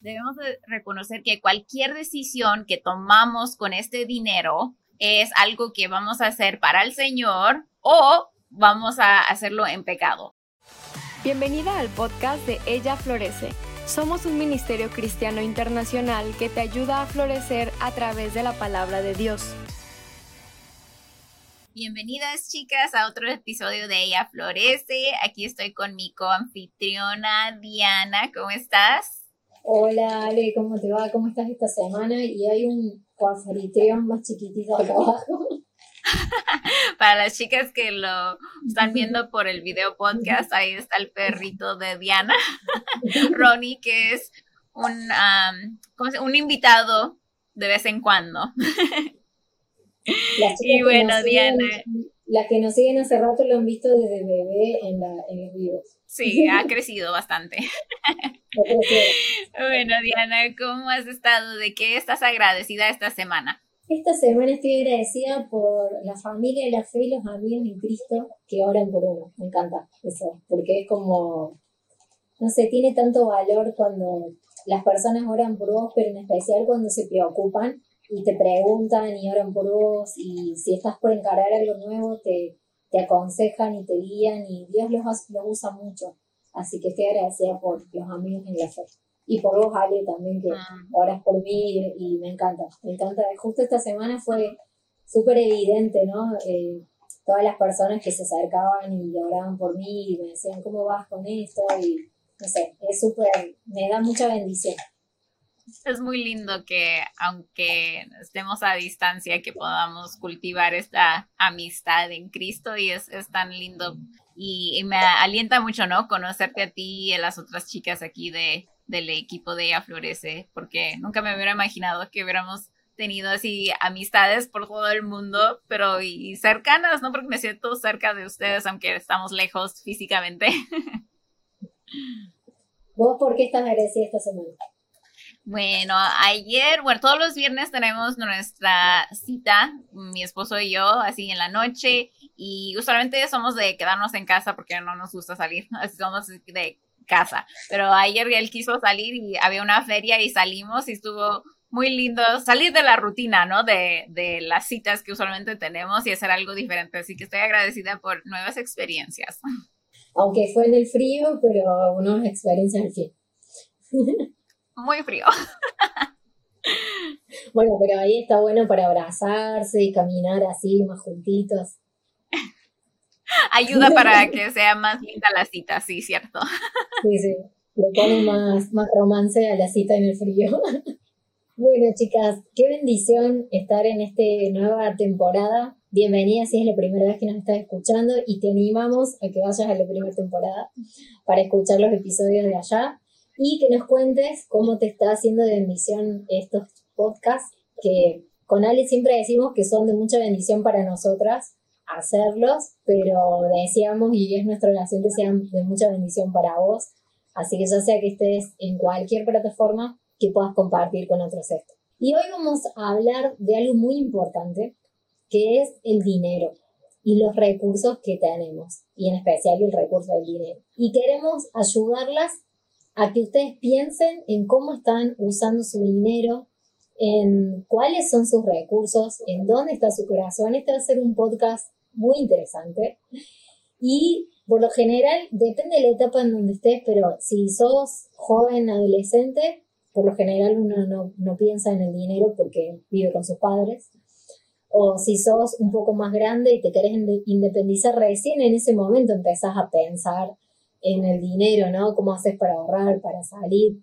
debemos reconocer que cualquier decisión que tomamos con este dinero es algo que vamos a hacer para el Señor o vamos a hacerlo en pecado. Bienvenida al podcast de Ella Florece. Somos un ministerio cristiano internacional que te ayuda a florecer a través de la palabra de Dios. Bienvenidas chicas a otro episodio de Ella Florece. Aquí estoy con mi coanfitriona Diana. ¿Cómo estás? Hola Ale, ¿cómo te va? ¿Cómo estás esta semana? Y hay un coanfitrión más chiquitito acá abajo. Para las chicas que lo están viendo por el video podcast, ahí está el perrito de Diana, Ronnie, que es un, un invitado de vez en cuando. y bueno, Diana. las que nos siguen hace rato lo han visto desde bebé en, la, en los videos. Sí, ha crecido bastante. bueno, Diana, ¿cómo has estado? ¿De qué estás agradecida esta semana? Esta semana estoy agradecida por la familia, la fe y los amigos en Cristo que oran por uno. Me encanta eso, porque es como, no sé, tiene tanto valor cuando las personas oran por vos, pero en especial cuando se preocupan y te preguntan y oran por vos y si estás por encarar algo nuevo, te, te aconsejan y te guían y Dios los, los usa mucho. Así que estoy agradecida por los amigos en la fe y por vos, Ale, también, que ah. oras por mí y, me encanta, me encanta. Justo esta semana fue súper evidente, ¿no? Eh, todas las personas que se acercaban y oraban por mí y me decían, ¿cómo vas con esto? Y no sé, es súper, me da mucha bendición. Es muy lindo que, aunque estemos a distancia, que podamos cultivar esta amistad en Cristo y es, es tan lindo y, me alienta mucho, ¿no? Conocerte a ti y a las otras chicas aquí de, del equipo de Ella Florece, porque nunca me hubiera imaginado que hubiéramos tenido así amistades por todo el mundo, pero y, cercanas, ¿no? Porque me siento cerca de ustedes, aunque estamos lejos físicamente. ¿Vos por qué estás agradecida esta semana? Bueno, ayer, bueno, todos los viernes tenemos nuestra cita, mi esposo y yo, así en la noche, y usualmente somos de quedarnos en casa porque no nos gusta salir, así somos de casa. Pero ayer él quiso salir y había una feria y salimos y estuvo muy lindo salir de la rutina, ¿no? De, de las citas que usualmente tenemos y hacer algo diferente. Así que estoy agradecida por nuevas experiencias. Aunque fue en el frío, pero unas experiencias al fin. Muy frío. Bueno, pero ahí está bueno para abrazarse y caminar así más juntitos. Ayuda para que sea más linda la cita, sí, cierto. Sí, sí. Le pone más, más romance a la cita en el frío. Bueno, chicas, qué bendición estar en esta nueva temporada. Bienvenida si es la primera vez que nos estás escuchando y te animamos a que vayas a la primera temporada para escuchar los episodios de allá y que nos cuentes cómo te está haciendo de bendición estos podcasts que con Ali siempre decimos que son de mucha bendición para nosotras hacerlos, pero decíamos y es nuestra oración que sean de mucha bendición para vos. Así que ya sea que estés en cualquier plataforma que puedas compartir con otros esto. Y hoy vamos a hablar de algo muy importante, que es el dinero y los recursos que tenemos, y en especial el recurso del dinero. Y queremos ayudarlas a que ustedes piensen en cómo están usando su dinero, en cuáles son sus recursos, en dónde está su corazón. Este va a ser un podcast muy interesante. Y por lo general, depende de la etapa en donde estés, pero si sos joven, adolescente, por lo general uno no, no piensa en el dinero porque vive con sus padres. O si sos un poco más grande y te querés independizar recién, en ese momento empezás a pensar en el dinero, ¿no? ¿Cómo haces para ahorrar, para salir?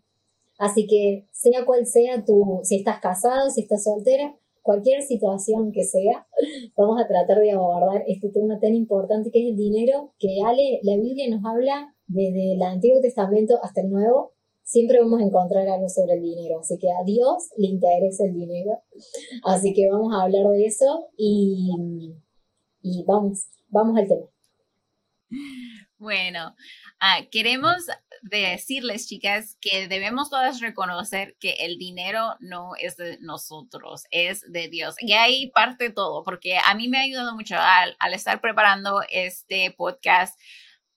Así que sea cual sea tu, si estás casado, si estás soltera, cualquier situación que sea, vamos a tratar de abordar este tema tan importante que es el dinero, que Ale, la Biblia nos habla desde el Antiguo Testamento hasta el Nuevo, siempre vamos a encontrar algo sobre el dinero, así que a Dios le interesa el dinero, así que vamos a hablar de eso y, y vamos, vamos al tema. Bueno, ah, queremos decirles, chicas, que debemos todas reconocer que el dinero no es de nosotros, es de Dios. Y ahí parte todo, porque a mí me ha ayudado mucho al, al estar preparando este podcast.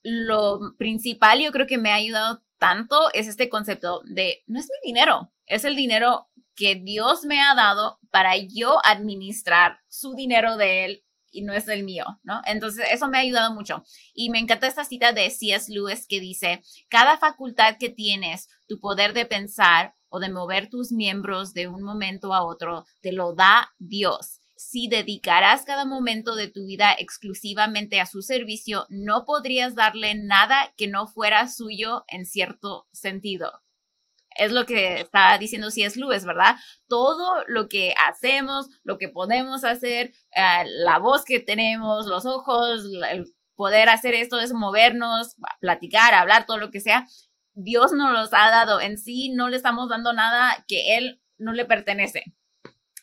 Lo principal, yo creo que me ha ayudado tanto es este concepto de no es mi dinero, es el dinero que Dios me ha dado para yo administrar su dinero de él y no es el mío, ¿no? Entonces, eso me ha ayudado mucho. Y me encanta esta cita de C.S. Lewis que dice, cada facultad que tienes, tu poder de pensar o de mover tus miembros de un momento a otro, te lo da Dios. Si dedicarás cada momento de tu vida exclusivamente a su servicio, no podrías darle nada que no fuera suyo en cierto sentido es lo que está diciendo C.S. Lewis, ¿verdad? Todo lo que hacemos, lo que podemos hacer, eh, la voz que tenemos, los ojos, el poder hacer esto es movernos, platicar, hablar, todo lo que sea, Dios nos los ha dado. En sí no le estamos dando nada que Él no le pertenece.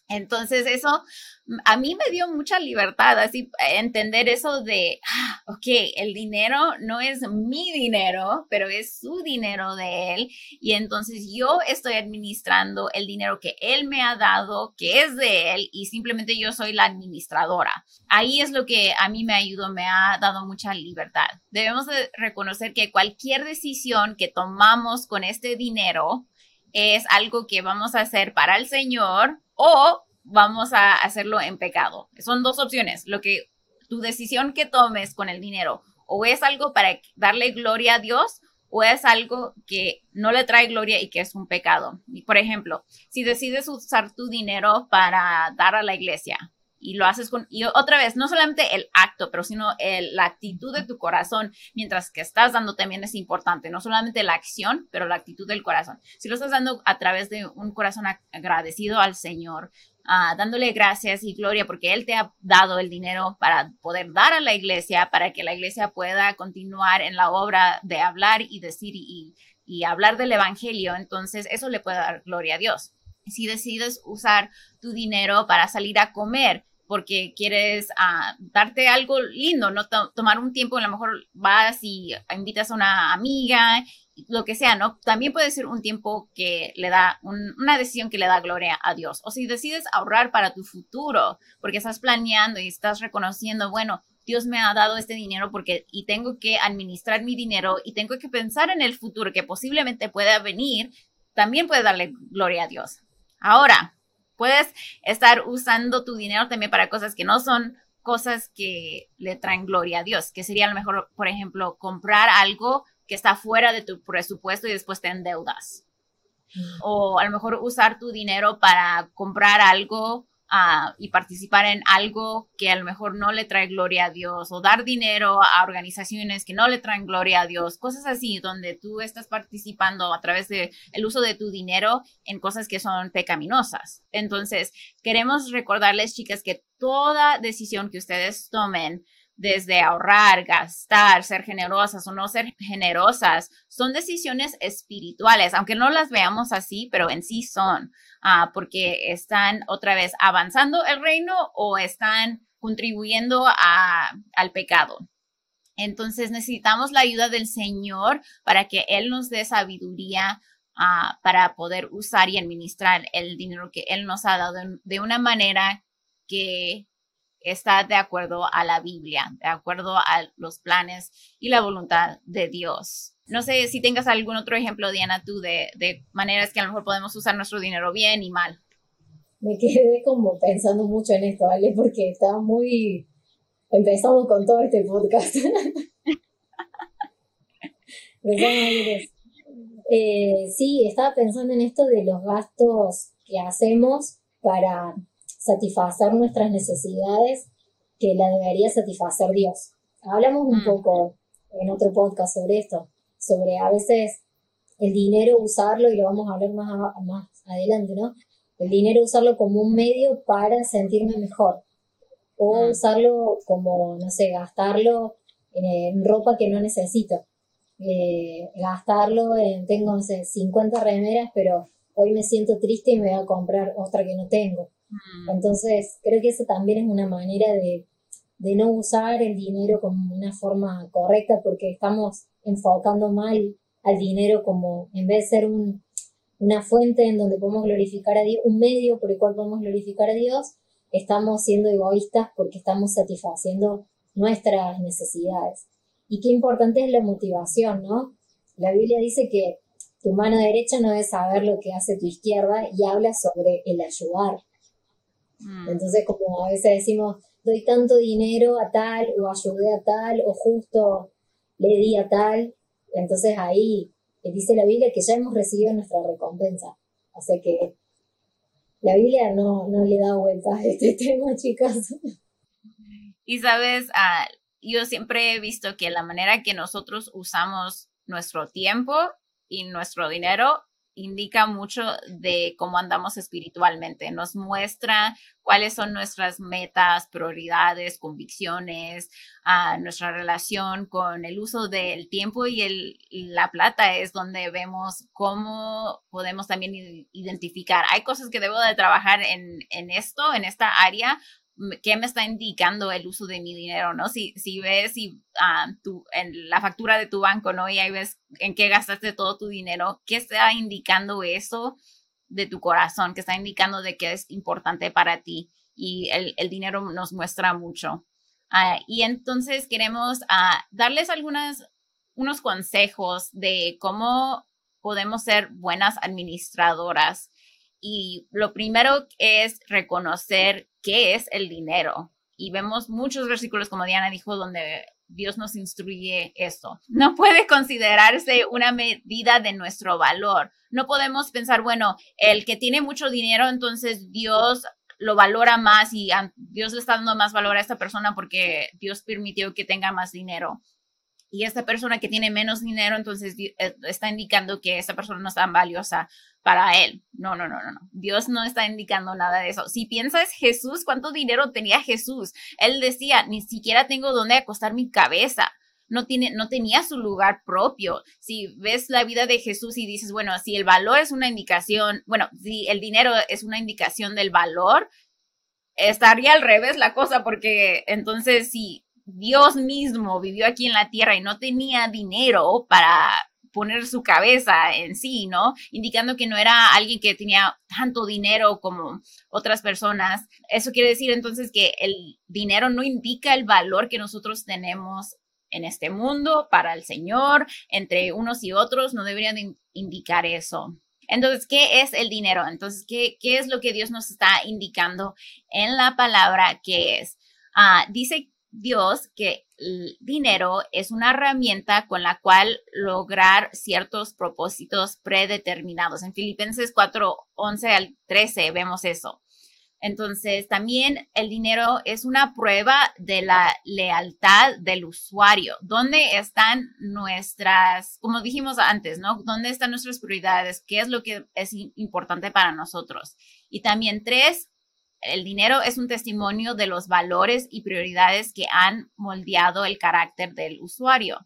Entonces eso mm, a mí me dio mucha libertad, así entender eso de, ah, ok, el dinero no es mi dinero, pero es su dinero de él. Y entonces yo estoy administrando el dinero que él me ha dado, que es de él, y simplemente yo soy la administradora. Ahí es lo que a mí me ayudó, me ha dado mucha libertad. Debemos de reconocer que cualquier decisión que tomamos con este dinero, es algo que vamos a hacer para el Señor o vamos a hacerlo en pecado. Son dos opciones. Lo que tu decisión que tomes con el dinero o es algo para darle gloria a Dios o es algo que no le trae gloria y que es un pecado. Por ejemplo, si decides usar tu dinero para dar a la iglesia, y lo haces con, y otra vez, no solamente el acto, pero sino la actitud de tu corazón, mientras que estás dando también es importante, no solamente la acción, pero la actitud del corazón. Si lo estás dando a través de un corazón agradecido al Señor, ah, dándole gracias y gloria porque Él te ha dado el dinero para poder dar a la iglesia, para que la iglesia pueda continuar en la obra de hablar y decir y, y hablar del Evangelio, entonces eso le puede dar gloria a Dios. Si decides usar tu dinero para salir a comer, porque quieres ah, darte algo lindo, no tomar un tiempo, a lo mejor vas y invitas a una amiga, lo que sea, ¿no? También puede ser un tiempo que le da, una decisión que le da gloria a Dios. O si decides ahorrar para tu futuro, porque estás planeando y estás reconociendo, bueno, Dios me ha dado este dinero porque y tengo que administrar mi dinero y tengo que pensar en el futuro que posiblemente pueda venir, también puede darle gloria a Dios. Ahora, Puedes estar usando tu dinero también para cosas que no son cosas que le traen gloria a Dios, que sería a lo mejor, por ejemplo, comprar algo que está fuera de tu presupuesto y después te endeudas. Mm. O a lo mejor usar tu dinero para comprar algo y participar en algo que a lo mejor no le trae gloria a Dios o dar dinero a organizaciones que no le traen gloria a Dios, cosas así donde tú estás participando a través de el uso de tu dinero en cosas que son pecaminosas. Entonces, queremos recordarles, chicas, que toda decisión que ustedes tomen desde ahorrar, gastar, ser generosas o no ser generosas, son decisiones espirituales, aunque no las veamos así, pero en sí son, ah, porque están otra vez avanzando el reino o están contribuyendo al pecado. Entonces necesitamos la ayuda del Señor para que Él nos dé sabiduría ah, para poder usar y administrar el dinero que Él nos ha dado de una manera que está de acuerdo a la Biblia, de acuerdo a los planes y la voluntad de Dios. No sé si tengas algún otro ejemplo, Diana, tú, de, maneras que a lo mejor podemos usar nuestro dinero bien y mal. Me quedé como pensando mucho en esto, ¿vale? Porque estaba muy... Empezamos con todo este podcast. eh, sí, estaba pensando en esto de los gastos que hacemos para satisfacer nuestras necesidades que la debería satisfacer Dios. Hablamos un mm. poco en otro podcast sobre esto, sobre a veces el dinero usarlo, y lo vamos a hablar más, más adelante, ¿no? El dinero usarlo como un medio para sentirme mejor. O mm. usarlo como, no sé, gastarlo en, ropa que no necesito. Eh, gastarlo en, tengo, no sé, 50 remeras, pero hoy me siento triste y me voy a comprar otra que no tengo. Mm. Entonces, creo que eso también es una manera de, no usar el dinero como una forma correcta porque estamos enfocando mal al dinero como, en vez de ser una fuente en donde podemos glorificar a Dios, un medio por el cual podemos glorificar a Dios, estamos siendo egoístas porque estamos satisfaciendo nuestras necesidades. Y qué importante es la motivación, ¿no? La Biblia dice que tu mano derecha no debe saber lo que hace tu izquierda y habla sobre el ayudar. Mm. Entonces, como a veces decimos, doy tanto dinero a tal, o ayudé a tal, o justo le di a tal, entonces ahí dice la Biblia que ya hemos recibido nuestra recompensa. Así que la Biblia no, no le da vueltas a este tema, chicas. Y sabes, ah, yo siempre he visto que la manera que nosotros usamos nuestro tiempo y nuestro dinero indica mucho de cómo andamos espiritualmente, nos muestra cuáles son nuestras metas, prioridades, convicciones, uh, nuestra relación con el uso del tiempo y, el, la plata es donde vemos cómo podemos también identificar, hay cosas que debo de trabajar en, en esto, en esta área, qué me está indicando el uso de mi dinero, ¿no? Si, si ves si, ah, en la factura de tu banco, ¿no? Y ahí ves en qué gastaste todo tu dinero, ¿qué está indicando eso de tu corazón? ¿Qué está indicando de que es importante para ti? Y el, el dinero nos muestra mucho. Ah, y entonces queremos ah, darles algunas, unos consejos de cómo podemos ser buenas administradoras y lo primero es reconocer qué es el dinero. Y vemos muchos versículos, como Diana dijo, donde Dios nos instruye esto. No puede considerarse una medida de nuestro valor. No podemos pensar, bueno, el que tiene mucho dinero, entonces Dios lo valora más y Dios le está dando más valor a esta persona porque Dios permitió que tenga más dinero y esta persona que tiene menos dinero, entonces eh, está indicando que esta persona no es tan valiosa para él. No, no, no, no, no. Dios no está indicando nada de eso. Si piensas Jesús, ¿cuánto dinero tenía Jesús? Él decía, ni siquiera tengo dónde acostar mi cabeza. No, tiene, no tenía su lugar propio. Si ves la vida de Jesús y dices, bueno, si el valor es una indicación, bueno, si el dinero es una indicación del valor, estaría al revés la cosa, porque entonces si Dios mismo vivió aquí en la tierra y no tenía dinero para poner su cabeza en sí, ¿no? Indicando que no era alguien que tenía tanto dinero como otras personas. Eso quiere decir entonces que el dinero no indica el valor que nosotros tenemos en este mundo para el Señor, entre unos y otros, no deberían indicar eso. Entonces, ¿qué es el dinero? Entonces, ¿qué, qué es lo que Dios nos está indicando en la palabra que es? Ah, dice Dios que el dinero es una herramienta con la cual lograr ciertos propósitos predeterminados. En Filipenses 4, 11 al 13 vemos eso. Entonces, también el dinero es una prueba de la lealtad del usuario. ¿Dónde están nuestras, como dijimos antes, ¿no? ¿Dónde están nuestras prioridades? ¿Qué es lo que es importante para nosotros? Y también tres, el dinero es un testimonio de los valores y prioridades que han moldeado el carácter del usuario.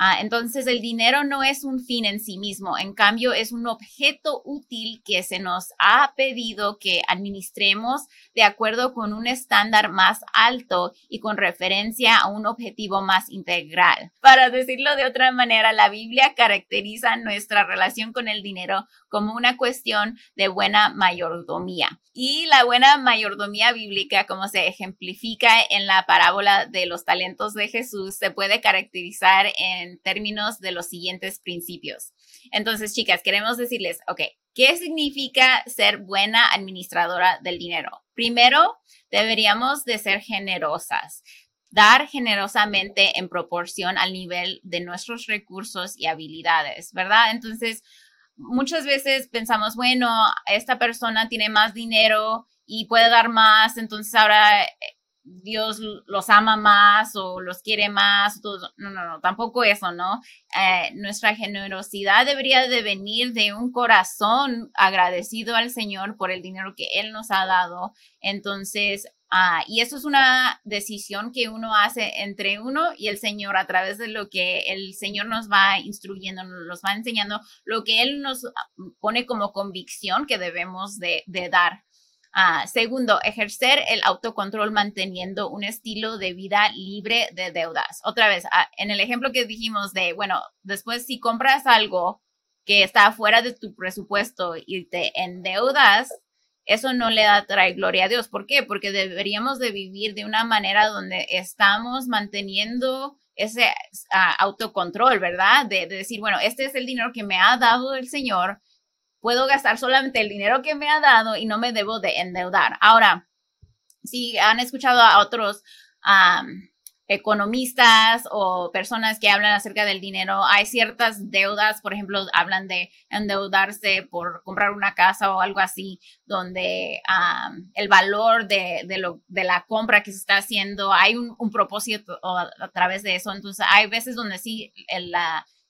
Ah, entonces, el dinero no es un fin en sí mismo, en cambio, es un objeto útil que se nos ha pedido que administremos de acuerdo con un estándar más alto y con referencia a un objetivo más integral. Para decirlo de otra manera, la Biblia caracteriza nuestra relación con el dinero como una cuestión de buena mayordomía. Y la buena mayordomía bíblica, como se ejemplifica en la parábola de los talentos de Jesús, se puede caracterizar en términos de los siguientes principios. Entonces, chicas, queremos decirles, ok, ¿qué significa ser buena administradora del dinero? Primero, deberíamos de ser generosas dar generosamente en proporción al nivel de nuestros recursos y habilidades, ¿verdad? Entonces, muchas veces pensamos, bueno, esta persona tiene más dinero y puede dar más, entonces ahora Dios los ama más o los quiere más. No, no, no, tampoco eso, ¿no? Eh, nuestra generosidad debería de venir de un corazón agradecido al Señor por el dinero que Él nos ha dado. Entonces, ah, y eso es una decisión que uno hace entre uno y el Señor a través de lo que el Señor nos va instruyendo, nos va enseñando, lo que Él nos pone como convicción que debemos de dar. Ah, segundo, ejercer el autocontrol manteniendo un estilo de vida libre de deudas. Otra vez, ah, en el ejemplo que dijimos de, bueno, después si compras algo que está fuera de tu presupuesto y te endeudas, eso no le da trae gloria a Dios. ¿Por qué? Porque deberíamos de vivir de una manera donde estamos manteniendo ese ah, autocontrol, ¿verdad? De, de, decir, bueno, este es el dinero que me ha dado el Señor, puedo gastar solamente el dinero que me ha dado y no me debo de endeudar. Ahora, si han escuchado a otros economistas o personas que hablan acerca del dinero, hay ciertas deudas, por ejemplo, hablan de endeudarse por comprar una casa o algo así, donde el valor de, la compra que se está haciendo, hay un, propósito a, través de eso. Entonces, hay veces donde sí, el,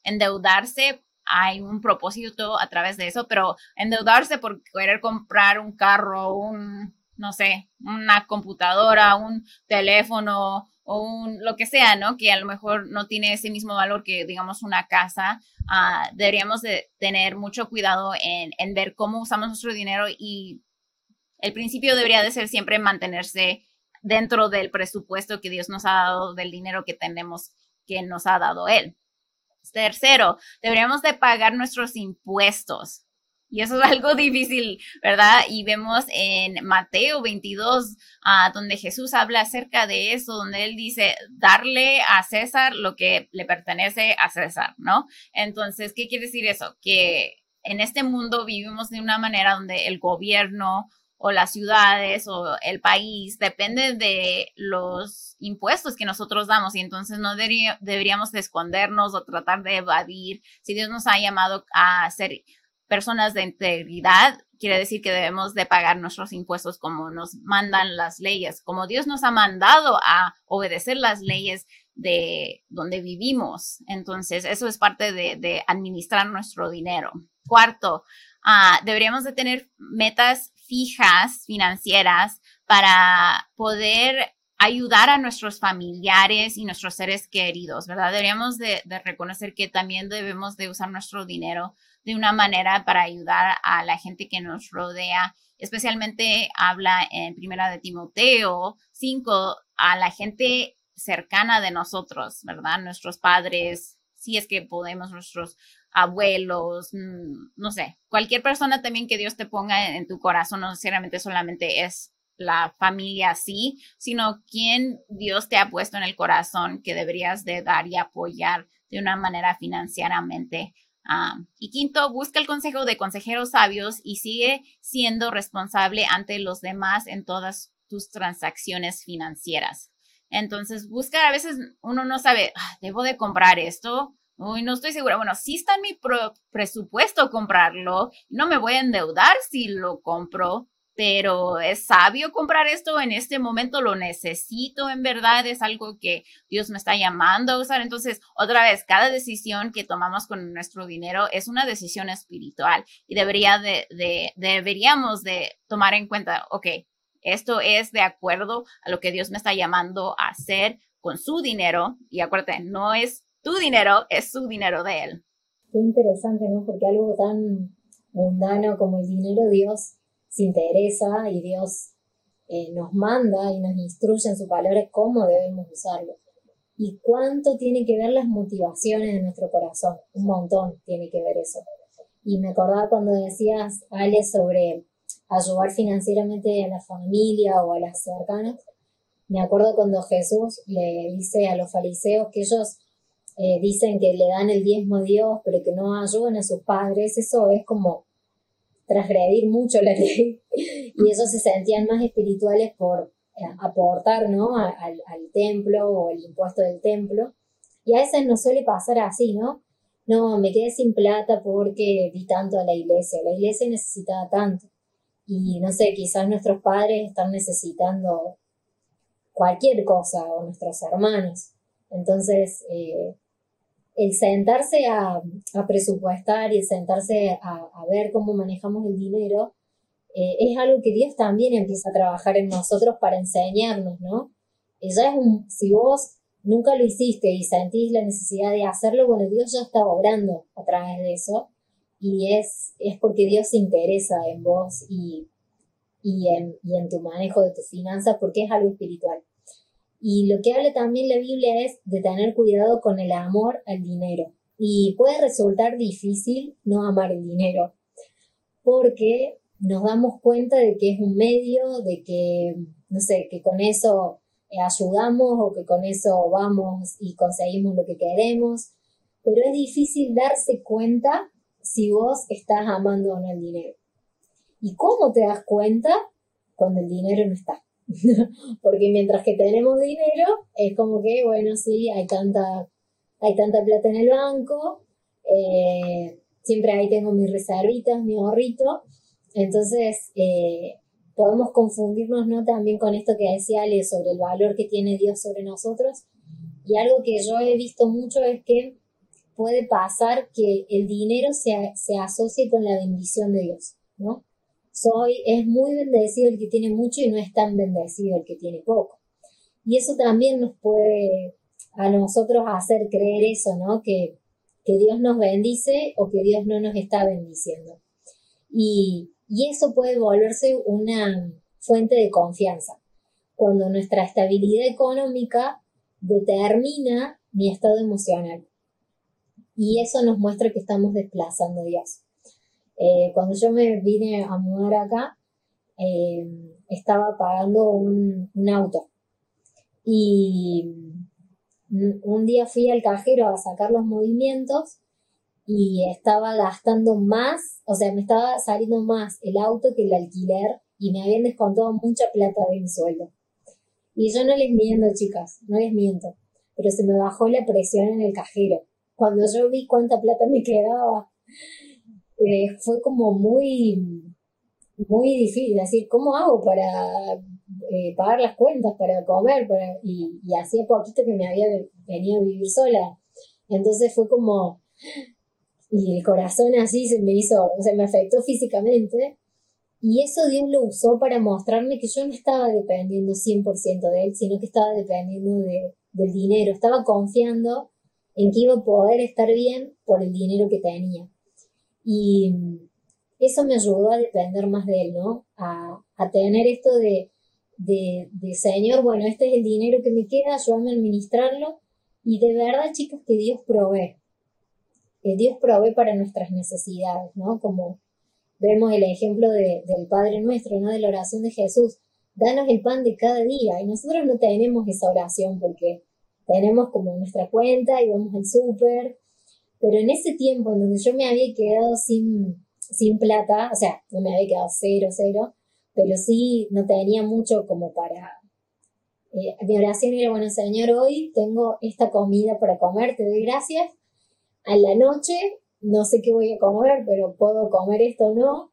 endeudarse hay un propósito a través de eso, pero endeudarse por querer comprar un carro, un, no sé, una computadora, un teléfono o un, lo que sea, ¿no? Que a lo mejor no tiene ese mismo valor que, digamos, una casa. Ah, deberíamos de tener mucho cuidado en, en ver cómo usamos nuestro dinero y el principio debería de ser siempre mantenerse dentro del presupuesto que Dios nos ha dado, del dinero que tenemos, que nos ha dado Él. Tercero, deberíamos de pagar nuestros impuestos. Y eso es algo difícil, ¿verdad? Y vemos en Mateo 22, ah, donde Jesús habla acerca de eso, donde él dice, darle a César lo que le pertenece a César, ¿no? Entonces, ¿qué quiere decir eso? Que en este mundo vivimos de una manera donde el gobierno o las ciudades o el país depende de los impuestos que nosotros damos y entonces no deberíamos escondernos o tratar de evadir. Si Dios nos ha llamado a ser personas de integridad, quiere decir que debemos de pagar nuestros impuestos como nos mandan las leyes, como Dios nos ha mandado a obedecer las leyes de donde vivimos. Entonces, eso es parte de, administrar nuestro dinero. Cuarto, ah, deberíamos de tener metas fijas financieras para poder ayudar a nuestros familiares y nuestros seres queridos, ¿verdad? Deberíamos de, reconocer que también debemos de usar nuestro dinero de una manera para ayudar a la gente que nos rodea. Especialmente habla en Primera de Timoteo 5 a la gente cercana de nosotros, ¿verdad? Nuestros padres, si es que podemos, nuestros abuelos, mm, no sé, cualquier persona también que Dios te ponga en tu corazón, no necesariamente solamente es la familia así, sino quien Dios te ha puesto en el corazón que deberías de dar y apoyar de una manera financieramente y quinto, busca el consejo de consejeros sabios y sigue siendo responsable ante los demás en todas tus transacciones financieras. Entonces, busca, a veces uno no sabe, ah, debo de comprar esto, Uy, no estoy segura. Bueno, sí está en mi presupuesto comprarlo. No me voy a endeudar si lo compro, pero es sabio comprar esto en este momento, lo necesito en verdad, es algo que Dios me está llamando a usar. Entonces, otra vez, cada decisión que tomamos con nuestro dinero es una decisión espiritual y debería de, deberíamos de tomar en cuenta, ok, esto es de acuerdo a lo que Dios me está llamando a hacer con su dinero y acuérdate, no es tu dinero, es su dinero de él. Qué interesante, ¿no? Porque algo tan mundano como el dinero, Dios se interesa y Dios eh, nos manda y nos instruye en su palabra cómo debemos usarlo. Y cuánto tiene que ver las motivaciones de nuestro corazón. Un montón tiene que ver eso. Y me acordaba cuando decías, Ale, sobre ayudar financieramente a la familia o a las cercanas. Me acuerdo cuando Jesús le dice a los fariseos que ellos eh, dicen que le dan el diezmo a Dios, pero que no ayudan a sus padres. Eso es como transgredir mucho la ley y ellos se sentían más espirituales por eh, aportar ¿no? al, templo o el impuesto del templo. Y a veces nos suele pasar así, ¿no? No, me quedé sin plata porque di tanto a la iglesia. La iglesia necesitaba tanto. Y no sé, quizás nuestros padres están necesitando cualquier cosa o nuestros hermanos. Entonces, eh, el sentarse a, presupuestar y el sentarse a, ver cómo manejamos el dinero eh, es algo que Dios también empieza a trabajar en nosotros para enseñarnos, ¿no? Ella es un, si vos nunca lo hiciste y sentís la necesidad de hacerlo, bueno, Dios ya está obrando a través de eso y es, es porque Dios se interesa en vos y, y, en, y en tu manejo de tus finanzas porque es algo espiritual. Y lo que habla también la Biblia es de tener cuidado con el amor al dinero. Y puede resultar difícil no amar el dinero, porque nos damos cuenta de que es un medio, de que, no sé, que con eso eh, ayudamos o que con eso vamos y conseguimos lo que queremos, pero es difícil darse cuenta si vos estás amando o no el dinero. ¿Y cómo te das cuenta cuando el dinero no está? Porque mientras que tenemos dinero, es como que, bueno, sí, hay tanta, hay tanta plata en el banco, eh, siempre ahí tengo mis reservitas, mi ahorrito, entonces eh, podemos confundirnos ¿no? también con esto que decía Ale sobre el valor que tiene Dios sobre nosotros. Y algo que yo he visto mucho es que puede pasar que el dinero se, se asocie con la bendición de Dios, ¿no? Soy, es muy bendecido el que tiene mucho y no es tan bendecido el que tiene poco. Y eso también nos puede a nosotros hacer creer eso, ¿no? Que, que Dios nos bendice o que Dios no nos está bendiciendo. Y, y eso puede volverse una fuente de confianza. Cuando nuestra estabilidad económica determina mi estado emocional. Y eso nos muestra que estamos desplazando a Dios. Eh, cuando yo me vine a mudar acá, eh, estaba pagando un, un, auto. Y un día fui al cajero a sacar los movimientos y estaba gastando más, o sea, me estaba saliendo más el auto que el alquiler y me habían descontado mucha plata de mi sueldo. Y yo no les miento, chicas, no les miento, pero se me bajó la presión en el cajero. Cuando yo vi cuánta plata me quedaba, fue como muy, muy difícil, decir, ¿cómo hago para eh, pagar las cuentas, para comer? Y, y hacía poquito que me había venido a vivir sola. Entonces fue como, y el corazón así se me hizo, o sea, me afectó físicamente. Y eso Dios lo usó para mostrarme que yo no estaba dependiendo 100% de Él, sino que estaba dependiendo de, del dinero. Estaba confiando en que iba a poder estar bien por el dinero que tenía. Y eso me ayudó a depender más de Él, ¿no? A, a tener esto de, de, de, Señor, bueno, este es el dinero que me queda, ayúdame a administrarlo. Y de verdad, chicos, que Dios provee. Dios provee para nuestras necesidades, ¿no? Como vemos el ejemplo del Padre Nuestro, ¿no? De la oración de Jesús. Danos el pan de cada día. Y nosotros no tenemos esa oración porque tenemos como nuestra cuenta y vamos al súper. Pero en ese tiempo en donde yo me había quedado sin, sin plata, o sea, no me había quedado cero, cero, pero sí no tenía mucho como para... Eh, mi oración era, bueno, Señor, hoy tengo esta comida para comer, te doy gracias a la noche no sé qué voy a comer, pero puedo comer esto o no.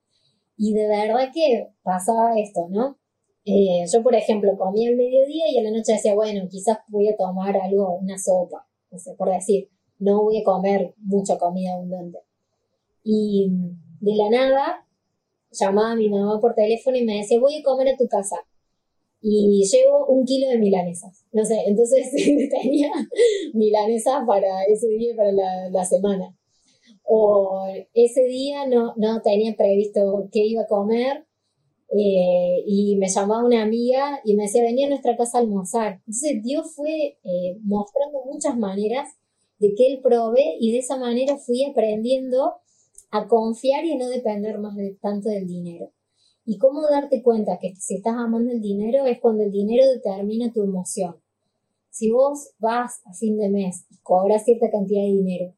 Y de verdad que pasaba esto, ¿no? Eh, yo, por ejemplo, comía al mediodía y a la noche decía, bueno, quizás voy a tomar algo, una sopa, no sé, por decir, no voy a comer mucha comida abundante. Y de la nada llamaba a mi mamá por teléfono y me decía, voy a comer a tu casa y llevo un kilo de milanesas. No sé, entonces tenía milanesas para ese día, para la, semana. O ese día no, no tenía previsto qué iba a comer eh, y me llamaba una amiga y me decía, venía a nuestra casa a almorzar. Entonces Dios fue eh, mostrando muchas maneras de que Él provee y de esa manera fui aprendiendo a confiar y a no depender más de, tanto del dinero. Y cómo darte cuenta que si estás amando el dinero es cuando el dinero determina tu emoción. Si vos vas a fin de mes y cobras cierta cantidad de dinero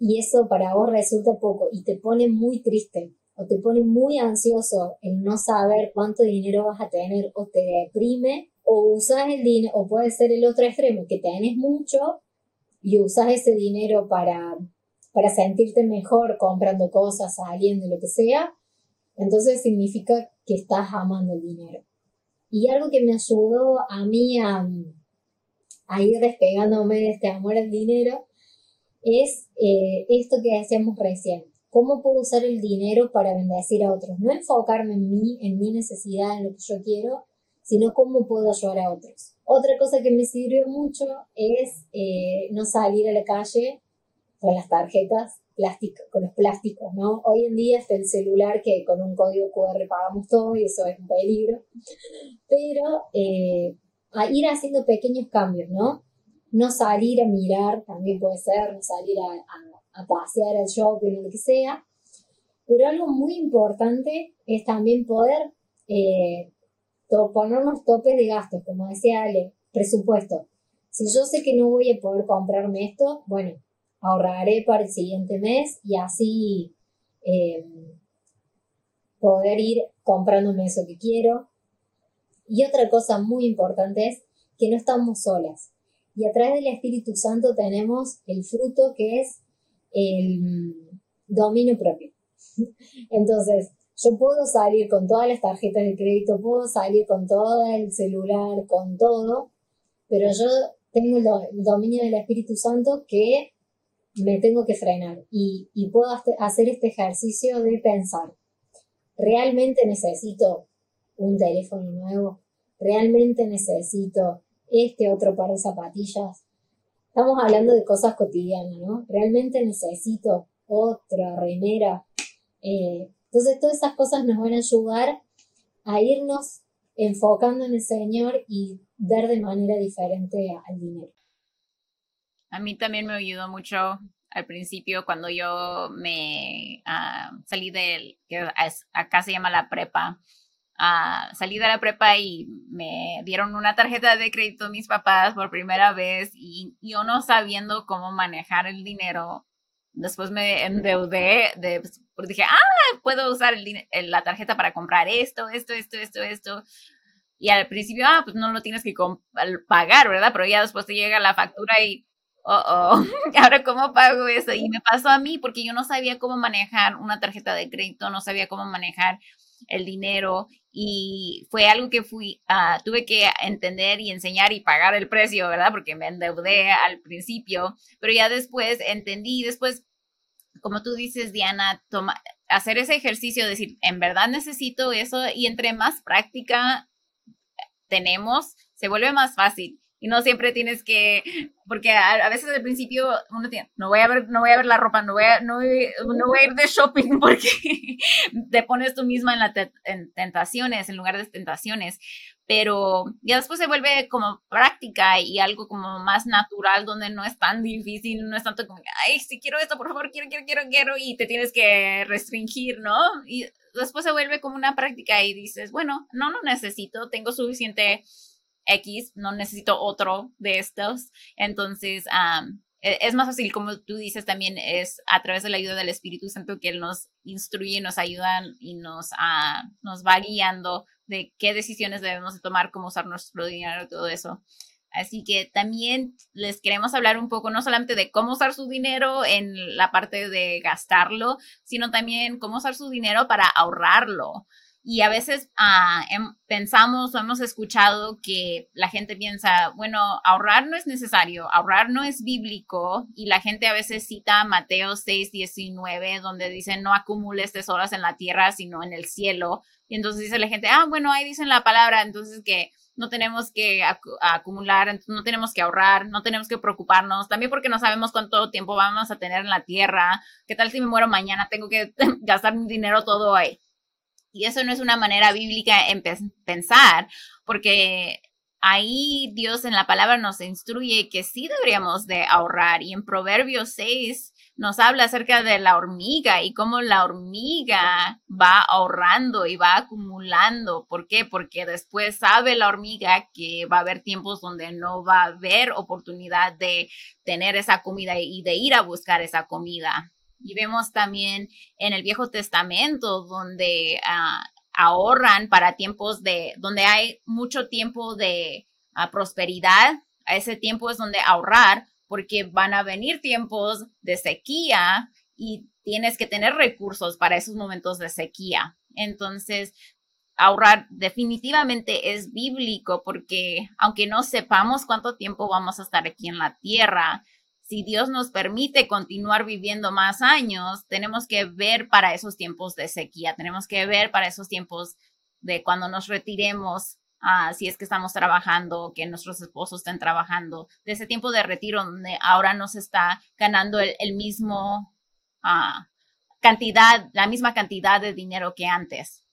y eso para vos resulta poco y te pone muy triste o te pone muy ansioso el no saber cuánto dinero vas a tener o te deprime o usas el dinero o puede ser el otro extremo que tenés mucho y usas ese dinero para para sentirte mejor comprando cosas, saliendo, lo que sea, entonces significa que estás amando el dinero. Y algo que me ayudó a mí a, ir despegándome de este amor al dinero es eh, esto que decíamos recién. ¿Cómo puedo usar el dinero para bendecir a otros? No enfocarme en mí, en mi necesidad, en lo que yo quiero, sino cómo puedo ayudar a otros. Otra cosa que me sirvió mucho es eh, no salir a la calle con las tarjetas con los plásticos, ¿no? Hoy en día es el celular que con un código QR pagamos todo y eso es un peligro, pero eh, a ir haciendo pequeños cambios, ¿no? No salir a mirar, también puede ser, no salir a, a, pasear al shopping o lo que sea, Pero algo muy importante es también poder eh, ponernos topes de gastos, como decía Ale, presupuesto. Si yo sé que no voy a poder comprarme esto, bueno, ahorraré para el siguiente mes y así eh, poder ir comprándome eso que quiero. Y otra cosa muy importante es que no estamos solas. Y a través del Espíritu Santo tenemos el fruto que es el dominio propio. Entonces, yo puedo salir con todas las tarjetas de crédito, puedo salir con todo el celular, con todo, pero yo tengo el, dominio del Espíritu Santo que me tengo que frenar y, puedo hacer este ejercicio de pensar, ¿realmente necesito un teléfono nuevo? ¿Realmente necesito este otro par de zapatillas? Estamos hablando de cosas cotidianas, ¿no? ¿Realmente necesito otra remera? Eh, entonces, todas esas cosas nos van a ayudar a irnos enfocando en el Señor y ver de manera diferente al dinero. A mí también me ayudó mucho al principio cuando yo me ah, salí del, que acá se llama la prepa, uh, salí de la prepa y me dieron una tarjeta de crédito mis papás por primera vez y yo no sabiendo cómo manejar el dinero, después me endeudé, de, porque dije, ah, puedo usar la tarjeta para comprar esto, esto, esto, esto, esto. Y al principio, ah, pues no lo tienes que pagar, ¿verdad? Pero ya después te llega la factura y oh, oh, ahora cómo pago eso. Y me pasó a mí porque yo no sabía cómo manejar una tarjeta de crédito, no sabía cómo manejar el dinero y fue algo que fui, uh, tuve que entender y enseñar y pagar el precio, ¿verdad? Porque me endeudé al principio, pero ya después entendí, después, como tú dices, Diana, toma, hacer ese ejercicio, decir, en verdad necesito eso y entre más práctica tenemos, se vuelve más fácil y no siempre tienes que, porque a, veces al principio uno tiene, no voy a ver, no voy a ver la ropa, no voy a, no, no voy a ir de shopping porque te pones tú misma en las tentaciones, en lugar de tentaciones, pero ya después se vuelve como práctica y algo como más natural donde no es tan difícil, no es tanto como, ay, si quiero esto, por favor, quiero, quiero, quiero, quiero, y te tienes que restringir, ¿no? Y después se vuelve como una práctica y dices, bueno, no, no necesito, tengo suficiente X, no necesito otro de estos. Entonces, e, es más fácil, como tú dices, también es a través de la ayuda del Espíritu Santo que Él nos instruye, nos ayuda y nos, nos va guiando de qué decisiones debemos tomar, cómo usar nuestro dinero, todo eso. Así que también les queremos hablar un poco, no solamente de cómo usar su dinero en la parte de gastarlo, sino también cómo usar su dinero para ahorrarlo. Y a veces ah, pensamos o hemos escuchado que la gente piensa, bueno, ahorrar no es necesario, ahorrar no es bíblico. Y la gente a veces cita Mateo 6, 19, donde dice, no acumules tesoros en la tierra, sino en el cielo. Y entonces dice la gente, ah, bueno, ahí dicen la palabra, entonces que no tenemos que acumular, no tenemos que ahorrar, no tenemos que preocuparnos, también porque no sabemos cuánto tiempo vamos a tener en la tierra. ¿Qué tal si me muero mañana? Tengo que gastar mi dinero todo ahí. Y eso no es una manera bíblica en pensar, porque ahí Dios en la palabra nos instruye que sí deberíamos de ahorrar. Y en Proverbios 6 nos habla acerca de la hormiga y cómo la hormiga va ahorrando y va acumulando. ¿Por qué? Porque después sabe la hormiga que va a haber tiempos donde no va a haber oportunidad de tener esa comida y de ir a buscar esa comida. Y vemos también en el Viejo Testamento donde ah, ahorran para tiempos de, donde hay mucho tiempo de ah, prosperidad, a ese tiempo es donde ahorrar porque van a venir tiempos de sequía y tienes que tener recursos para esos momentos de sequía. Entonces, ahorrar definitivamente es bíblico porque aunque no sepamos cuánto tiempo vamos a estar aquí en la tierra, si Dios nos permite continuar viviendo más años, tenemos que ver para esos tiempos de sequía, tenemos que ver para esos tiempos de cuando nos retiremos, ah, si es que estamos trabajando, que nuestros esposos estén trabajando, de ese tiempo de retiro donde ahora nos está ganando el, mismo ah, cantidad, la misma cantidad de dinero que antes.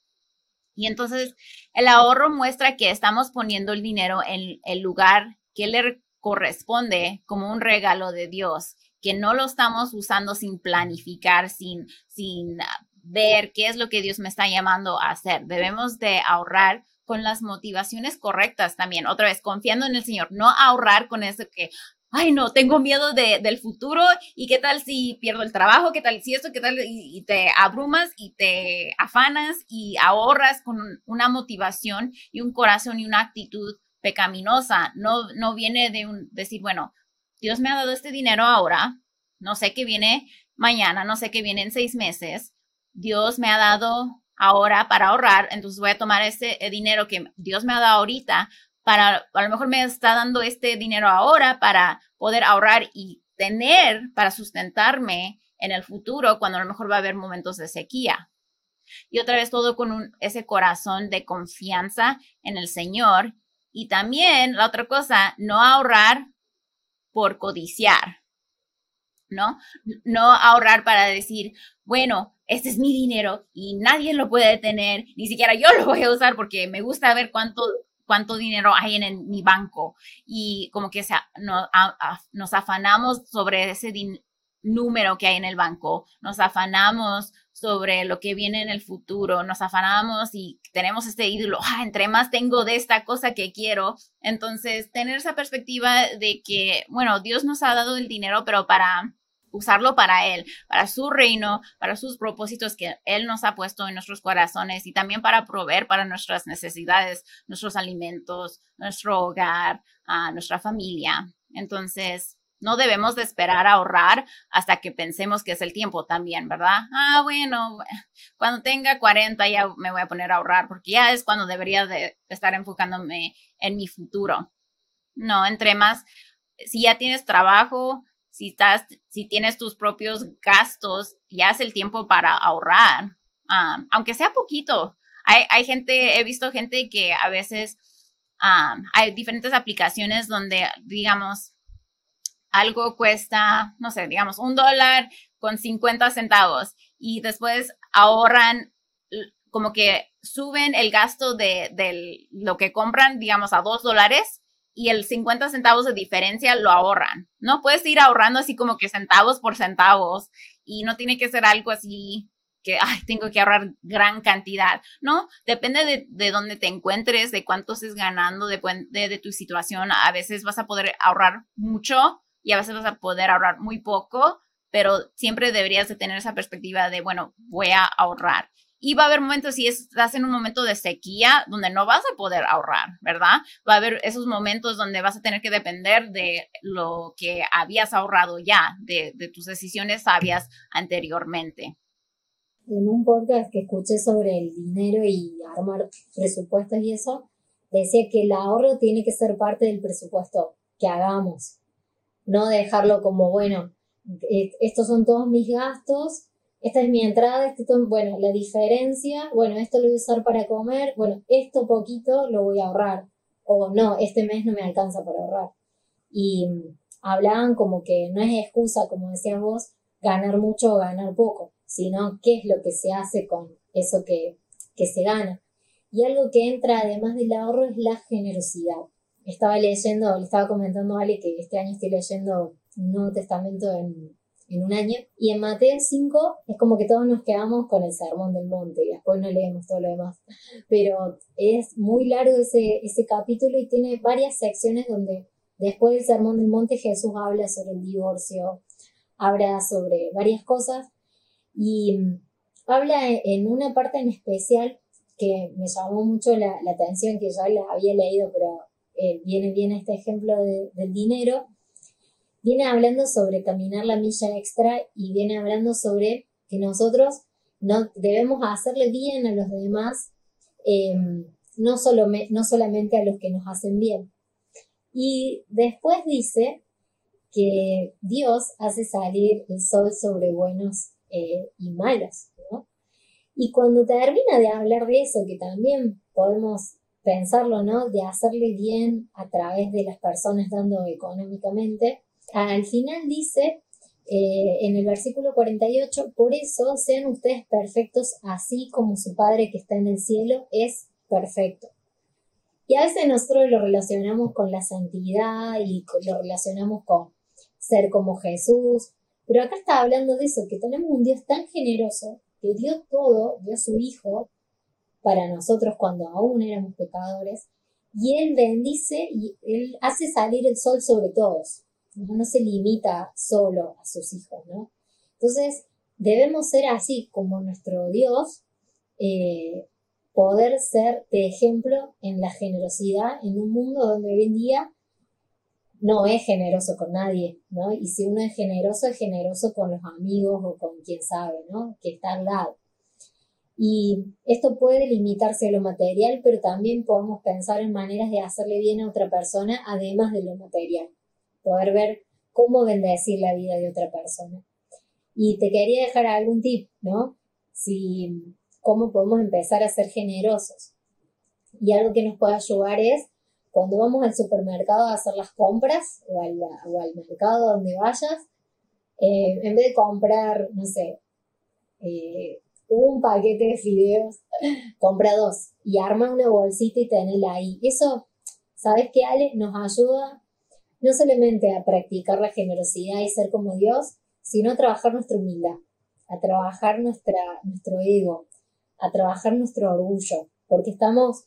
Y entonces el ahorro muestra que estamos poniendo el dinero en el lugar que le corresponde como un regalo de Dios, que no lo estamos usando sin planificar, sin, sin ver qué es lo que Dios me está llamando a hacer. Debemos de ahorrar con las motivaciones correctas también. Otra vez, confiando en el Señor, no ahorrar con eso que, ay, no, tengo miedo de, del futuro y qué tal si pierdo el trabajo, qué tal si esto, qué tal y, te abrumas y te afanas y ahorras con una motivación y un corazón y una actitud pecaminosa. No, no viene de un, decir, bueno, Dios me ha dado este dinero ahora, no sé qué viene mañana, no sé qué viene en seis meses. Dios me ha dado ahora para ahorrar, entonces voy a tomar ese eh, dinero que Dios me ha dado ahorita para, a lo mejor me está dando este dinero ahora para poder ahorrar y tener para sustentarme en el futuro cuando a lo mejor va a haber momentos de sequía. Y otra vez todo con ese corazón de confianza en el Señor. Y también la otra cosa, no ahorrar por codiciar, ¿no? No ahorrar para decir, bueno, este es mi dinero y nadie lo puede tener, ni siquiera yo lo voy a usar porque me gusta ver cuánto cuánto dinero hay en, mi banco y como que se, no, nos afanamos sobre ese número que hay en el banco, nos afanamos sobre lo que viene en el futuro, nos afanamos y tenemos este ídolo, ah, entre más tengo de esta cosa que quiero, entonces tener esa perspectiva de que, bueno, Dios nos ha dado el dinero, pero para usarlo para Él, para su reino, para sus propósitos que Él nos ha puesto en nuestros corazones y también para proveer para nuestras necesidades, nuestros alimentos, nuestro hogar, a nuestra familia. Entonces, no debemos de esperar a ahorrar hasta que pensemos que es el tiempo también, ¿verdad? Ah, bueno, cuando tenga 40 ya me voy a poner a ahorrar porque ya es cuando debería de estar enfocándome en mi futuro. No, entre más, si ya tienes trabajo, si estás, si tienes tus propios gastos, ya es el tiempo para ahorrar, aunque sea poquito. Hay, hay, gente, he visto gente que a veces hay diferentes aplicaciones donde, digamos, algo cuesta, no sé, digamos, un dólar con 50 centavos y después ahorran como que suben el gasto de, de lo que compran, digamos, a dos dólares y el 50 centavos de diferencia lo ahorran. No puedes ir ahorrando así como que centavos por centavos y no tiene que ser algo así que, ay, tengo que ahorrar gran cantidad. No, depende de, de dónde te encuentres, de cuánto estés ganando, de, de, de tu situación. A veces vas a poder ahorrar mucho y a veces vas a poder ahorrar muy poco, pero siempre deberías de tener esa perspectiva de, bueno, voy a ahorrar. Y va a haber momentos, si estás en un momento de sequía, donde no vas a poder ahorrar, ¿verdad? Va a haber esos momentos donde vas a tener que depender de lo que habías ahorrado ya, de, tus decisiones sabias anteriormente. En un podcast que escuché sobre el dinero y armar presupuestos y eso, decía que el ahorro tiene que ser parte del presupuesto que hagamos. No dejarlo como, bueno, eh, estos son todos mis gastos, esta es mi entrada, esto, bueno, la diferencia, bueno, esto lo voy a usar para comer, bueno, esto poquito lo voy a ahorrar, o no, este mes no me alcanza para ahorrar. Y mm, hablaban como que no es excusa, como decías vos, ganar mucho o ganar poco, sino qué es lo que se hace con eso que, que se gana. Y algo que entra además del ahorro es la generosidad. Estaba leyendo, le estaba comentando a Ale que este año estoy leyendo un Nuevo Testamento en, en un año. Y en Mateo 5 es como que todos nos quedamos con el sermón del monte y después no leemos todo lo demás. Pero es muy largo ese, ese capítulo y tiene varias secciones donde después del sermón del monte Jesús habla sobre el divorcio, habla sobre varias cosas y habla en una parte en especial que me llamó mucho la, atención, que ya la había leído, pero eh, viene bien este ejemplo del dinero, viene hablando sobre caminar la milla extra y viene hablando sobre que nosotros no debemos hacerle bien a los demás, em, no, solo no solamente a los que nos hacen bien. Y después dice que Dios hace salir el sol sobre buenos eh, y malos. Y cuando termina de hablar de eso, que también podemos pensarlo, ¿no? De hacerle bien a través de las personas dando económicamente, al final dice eh, en el versículo 48, por eso sean ustedes perfectos así como su Padre que está en el cielo es perfecto. Y a veces nosotros lo relacionamos con la santidad y lo relacionamos con ser como Jesús, pero acá está hablando de eso, que tenemos un Dios tan generoso, que dio todo, dio su Hijo para nosotros cuando aún éramos pecadores, y Él bendice y Él hace salir el sol sobre todos, no, se limita solo a sus hijos, ¿no? Entonces, debemos ser así como nuestro Dios, eh, poder ser de ejemplo en la generosidad en un mundo donde hoy en día no es generoso con nadie, ¿no? Y si uno es generoso, es generoso con los amigos o con quien sabe, ¿no? Que está al lado. Y esto puede limitarse a lo material, pero también podemos pensar en maneras de hacerle bien a otra persona, además de lo material. Poder ver cómo bendecir la vida de otra persona. Y te quería dejar algún tip, ¿no? Si cómo podemos empezar a ser generosos. Y algo que nos puede ayudar es cuando vamos al supermercado a hacer las compras o al, mercado donde vayas, eh, en vez de comprar, no sé, eh, un paquete de fideos, compra dos y arma una bolsita y tenela ahí. Eso, ¿sabes qué, Ale? Nos ayuda no solamente a practicar la generosidad y ser como Dios, sino a trabajar nuestra humildad, a trabajar nuestro ego, a trabajar nuestro orgullo, porque estamos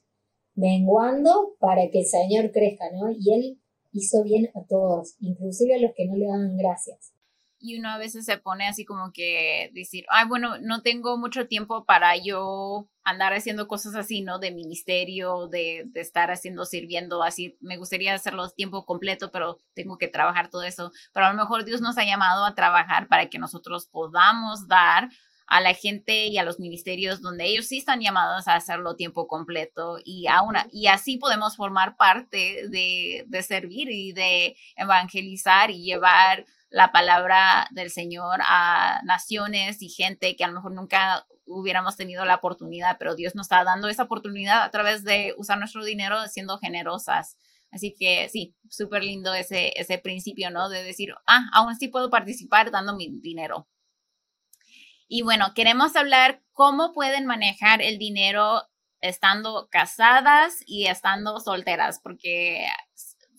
menguando para que el Señor crezca, ¿no? Y Él hizo bien a todos, inclusive a los que no le daban gracias. Y uno a veces se pone así como que decir, ay, bueno, no tengo mucho tiempo para yo andar haciendo cosas así, ¿no? De ministerio, de, estar haciendo, sirviendo, así. Me gustaría hacerlo tiempo completo, pero tengo que trabajar todo eso. Pero a lo mejor Dios nos ha llamado a trabajar para que nosotros podamos dar a la gente y a los ministerios donde ellos sí están llamados a hacerlo tiempo completo y, y así podemos formar parte de, de servir y de evangelizar y llevar la palabra del Señor a naciones y gente que a lo mejor nunca hubiéramos tenido la oportunidad, pero Dios nos está dando esa oportunidad a través de usar nuestro dinero siendo generosas. Así que sí, súper lindo ese, ese principio, ¿no? De decir, ah, aún sí puedo participar dando mi dinero. Y bueno, queremos hablar cómo pueden manejar el dinero estando casadas y estando solteras, porque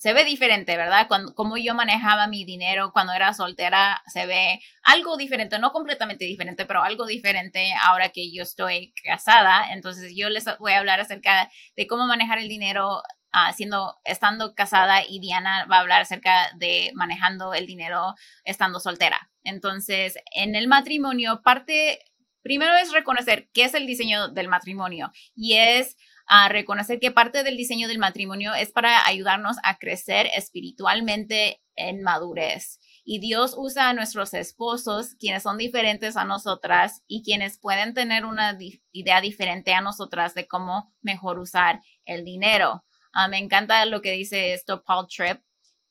se ve diferente, ¿verdad? Cuando, como yo manejaba mi dinero cuando era soltera, se ve algo diferente, no completamente diferente, pero algo diferente ahora que yo estoy casada. Entonces yo les voy a hablar acerca de cómo manejar el dinero haciendo, estando casada y Diana va a hablar acerca de manejando el dinero estando soltera. Entonces, en el matrimonio, parte, primero es reconocer qué es el diseño del matrimonio y es a reconocer que parte del diseño del matrimonio es para ayudarnos a crecer espiritualmente en madurez. Y Dios usa a nuestros esposos, quienes son diferentes a nosotras y quienes pueden tener una idea diferente a nosotras de cómo mejor usar el dinero. Ah, me encanta lo que dice esto Paul Tripp.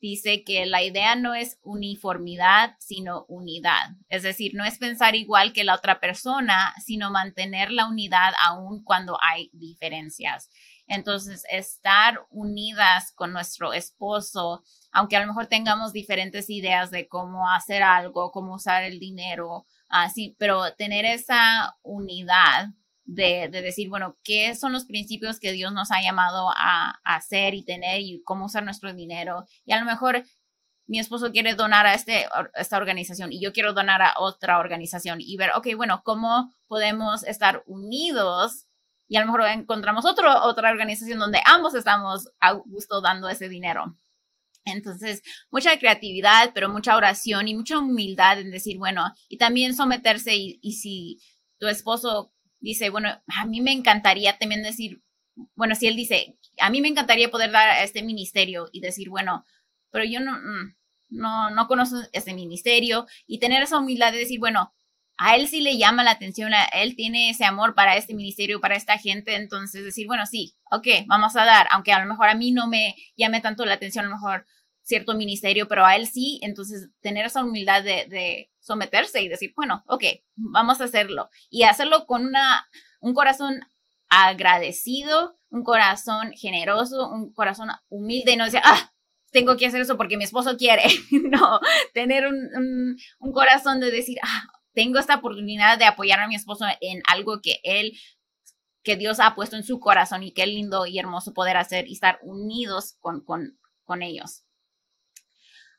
Dice que la idea no es uniformidad, sino unidad. Es decir, no es pensar igual que la otra persona, sino mantener la unidad aún cuando hay diferencias. Entonces, estar unidas con nuestro esposo, aunque a lo mejor tengamos diferentes ideas de cómo hacer algo, cómo usar el dinero, así, pero tener esa unidad de, decir, bueno, ¿qué son los principios que Dios nos ha llamado a, hacer y tener y cómo usar nuestro dinero? Y a lo mejor mi esposo quiere donar a este, esta organización y yo quiero donar a otra organización y ver, ok, bueno, ¿cómo podemos estar unidos? Y a lo mejor encontramos otro, otra organización donde ambos estamos a gusto dando ese dinero. Entonces, mucha creatividad, pero mucha oración y mucha humildad en decir, bueno, y también someterse y, y si tu esposo dice, bueno, a mí me encantaría también decir, bueno, si él dice, a mí me encantaría poder dar a este ministerio y decir, bueno, pero yo no, mm, no, no conozco ese ministerio y tener esa humildad de decir, bueno, a él sí le llama la atención, a él tiene ese amor para este ministerio, para esta gente, entonces decir, bueno, sí, ok, vamos a dar, aunque a lo mejor a mí no me llame tanto la atención, a lo mejor cierto ministerio, pero a él sí, entonces tener esa humildad de, someterse y decir, bueno, ok, vamos a hacerlo. Y hacerlo con una, un corazón agradecido, un corazón generoso, un corazón humilde y no decir, ah, tengo que hacer eso porque mi esposo quiere. no, tener un, un, corazón de decir, ah, tengo esta oportunidad de apoyar a mi esposo en algo que él que Dios ha puesto en su corazón y qué lindo y hermoso poder hacer y estar unidos con, con, con ellos.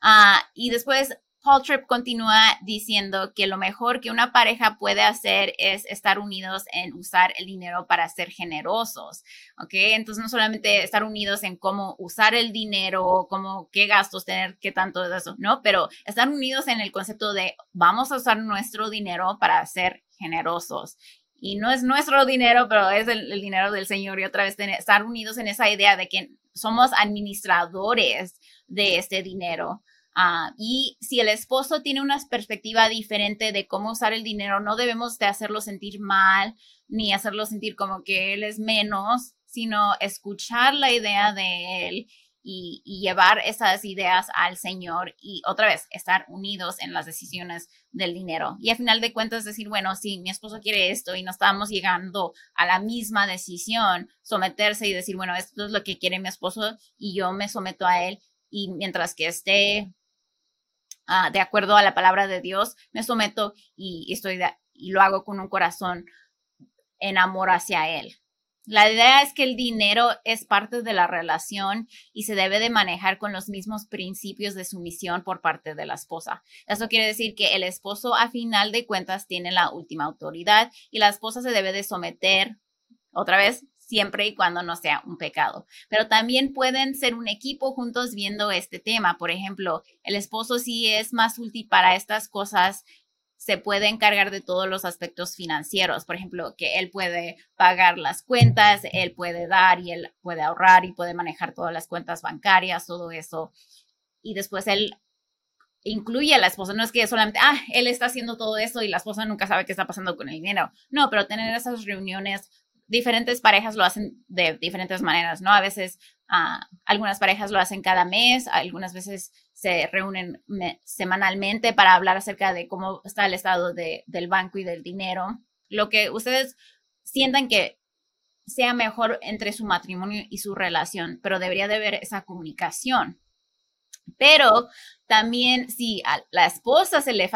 Ah, y después Paul Tripp continúa diciendo que lo mejor que una pareja puede hacer es estar unidos en usar el dinero para ser generosos, ¿ok? Entonces no solamente estar unidos en cómo usar el dinero, cómo qué gastos tener, qué tanto de eso, ¿no? Pero estar unidos en el concepto de vamos a usar nuestro dinero para ser generosos. Y no es nuestro dinero, pero es el, dinero del Señor. Y otra vez estar unidos en esa idea de que somos administradores de este dinero. Ah, y si el esposo tiene una perspectiva diferente de cómo usar el dinero, no debemos de hacerlo sentir mal ni hacerlo sentir como que él es menos, sino escuchar la idea de él y, y, llevar esas ideas al Señor y otra vez estar unidos en las decisiones del dinero. Y al final de cuentas decir, bueno, si mi esposo quiere esto y no estamos llegando a la misma decisión, someterse y decir, bueno, esto es lo que quiere mi esposo y yo me someto a él y mientras que esté Ah, de acuerdo a la palabra de Dios, me someto y, estoy y lo hago con un corazón en amor hacia Él. La idea es que el dinero es parte de la relación y se debe de manejar con los mismos principios de sumisión por parte de la esposa. Eso quiere decir que el esposo a final de cuentas tiene la última autoridad y la esposa se debe de someter otra vez siempre y cuando no sea un pecado. Pero también pueden ser un equipo juntos viendo este tema. Por ejemplo, el esposo si es más útil para estas cosas, se puede encargar de todos los aspectos financieros. Por ejemplo, que él puede pagar las cuentas, él puede dar y él puede ahorrar y puede manejar todas las cuentas bancarias, todo eso. Y después él incluye a la esposa. No es que solamente, ah, él está haciendo todo eso y la esposa nunca sabe qué está pasando con el dinero. No, pero tener esas reuniones diferentes parejas lo hacen de diferentes maneras, ¿no? A veces ah, algunas parejas lo hacen cada mes, algunas veces se reúnen semanalmente para hablar acerca de cómo está el estado del banco y del dinero. Lo que ustedes sientan que sea mejor entre su matrimonio y su relación, pero debería de haber esa comunicación. Pero también si a la esposa se le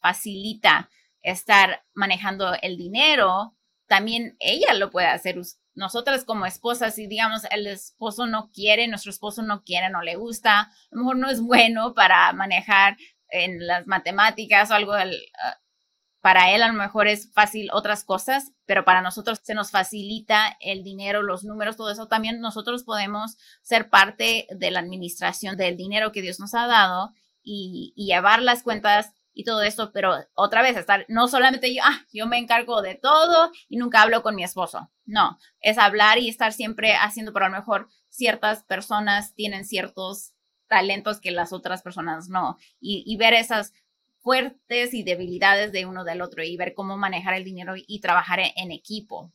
facilita estar manejando el dinero, también ella lo puede hacer. Nosotras como esposas, si digamos el esposo no quiere, nuestro esposo no quiere, no le gusta, a lo mejor no es bueno para manejar en las matemáticas o algo, ah, para él a lo mejor es fácil otras cosas, pero para nosotros se nos facilita el dinero, los números, todo eso. También nosotros podemos ser parte de la administración del dinero que Dios nos ha dado y, y llevar las cuentas y todo eso, pero otra vez, estar, no solamente yo, ah, yo me encargo de todo y nunca hablo con mi esposo. No, es hablar y estar siempre haciendo, pero a lo mejor ciertas personas tienen ciertos talentos que las otras personas no. Y, ver esas fuertes y debilidades de uno del otro y ver cómo manejar el dinero y trabajar en equipo.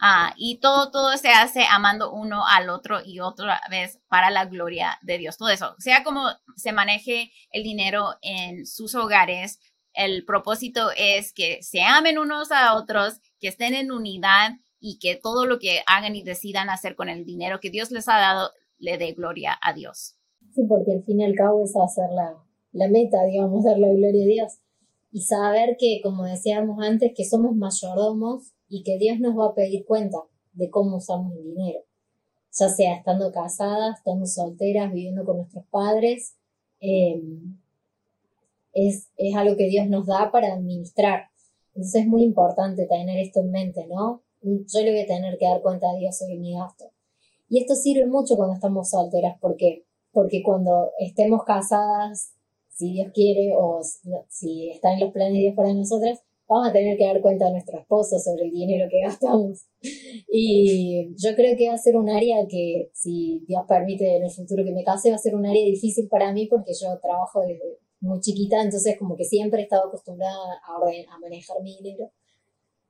Ah, y todo, todo se hace amando uno al otro y otra vez para la gloria de Dios. Todo eso, sea como se maneje el dinero en sus hogares, el propósito es que se amen unos a otros, que estén en unidad y que todo lo que hagan y decidan hacer con el dinero que Dios les ha dado le dé gloria a Dios. Sí, porque al fin y al cabo es hacer la, la meta, digamos, dar la gloria a Dios. Y saber que, como decíamos antes, que somos mayordomos y que Dios nos va a pedir cuenta de cómo usamos el dinero, ya sea estando casadas, estando solteras, viviendo con nuestros padres. Em, es, es algo que Dios nos da para administrar. Entonces es muy importante tener esto en mente, ¿no? Yo le voy a tener que dar cuenta a Dios sobre mi gasto. Y esto sirve mucho cuando estamos solteras, porque porque cuando estemos casadas, si Dios quiere, o si está en los planes de Dios para nosotras, vamos a tener que dar cuenta a nuestro esposo sobre el dinero que gastamos. Y yo creo que va a ser un área que, si Dios permite en el futuro que me case, va a ser un área difícil para mí porque yo trabajo desde muy chiquita, entonces como que siempre he estado acostumbrada a, manejar mi dinero.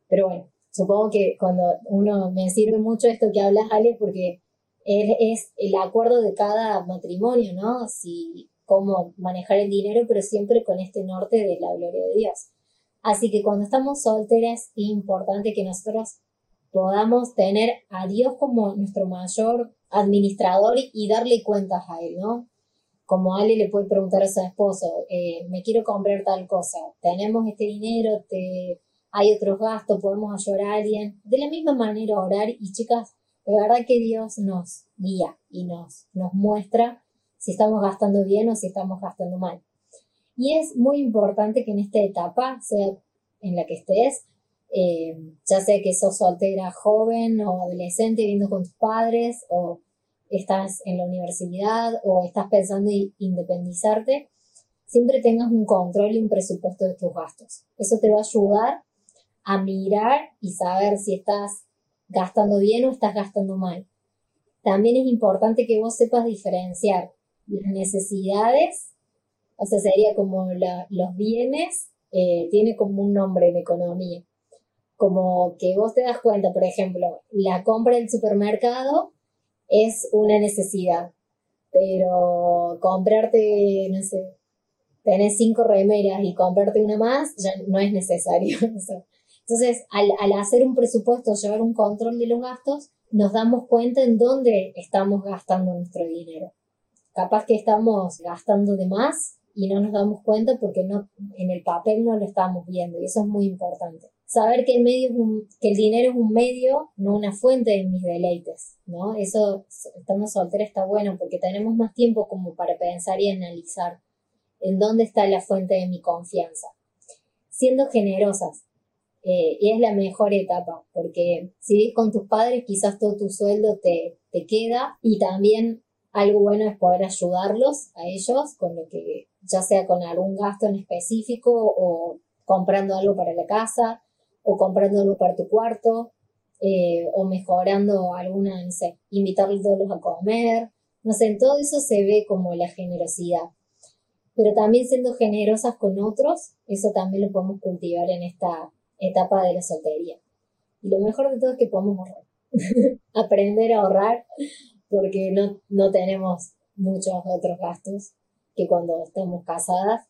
Pero bueno, supongo que cuando uno me sirve mucho esto que hablas, Ale, porque es, es el acuerdo de cada matrimonio, ¿no? Si cómo manejar el dinero, pero siempre con este norte de la gloria de Dios. Así que cuando estamos solteras es importante que nosotros podamos tener a Dios como nuestro mayor administrador y darle cuentas a Él, ¿no? Como Ale le puede preguntar a su esposo, eh, me quiero comprar tal cosa, tenemos este dinero, hay otros gastos, podemos ayudar a alguien. De la misma manera orar y chicas, de verdad que Dios nos guía y nos, nos muestra si estamos gastando bien o si estamos gastando mal. Y es muy importante que en esta etapa, sea en la que estés, eh, ya sea que sos soltera joven o adolescente viviendo con tus padres o estás en la universidad o estás pensando en independizarte, siempre tengas un control y un presupuesto de tus gastos. Eso te va a ayudar a mirar y saber si estás gastando bien o estás gastando mal. También es importante que vos sepas diferenciar las necesidades, o sea, sería como los bienes, eh, tiene como un nombre en economía. Como que vos te das cuenta, por ejemplo, la compra del supermercado es una necesidad, pero comprarte, no sé, tener cinco remeras y comprarte una más ya no es necesario. Entonces, al, al hacer un presupuesto, llevar un control de los gastos, nos damos cuenta en dónde estamos gastando nuestro dinero. Capaz que estamos gastando de más y no nos damos cuenta porque no, en el papel no lo estamos viendo y eso es muy importante. Saber que el, medio que el dinero es un medio, no una fuente de mis deleites, ¿no? Eso, estando soltera está bueno porque tenemos más tiempo como para pensar y analizar en dónde está la fuente de mi confianza. Siendo generosas, eh, y es la mejor etapa, porque si vives con tus padres, quizás todo tu sueldo te, te queda y también algo bueno es poder ayudarlos a ellos con lo que, ya sea con algún gasto en específico o comprando algo para la casa o comprando algo para tu cuarto eh, o mejorando alguna, no sé, invitarlos a comer, no sé, en todo eso se ve como la generosidad. Pero también siendo generosas con otros, eso también lo podemos cultivar en esta etapa de la soltería. Y lo mejor de todo es que podemos ahorrar. Aprender a ahorrar porque no, no tenemos muchos otros gastos que cuando estamos casadas.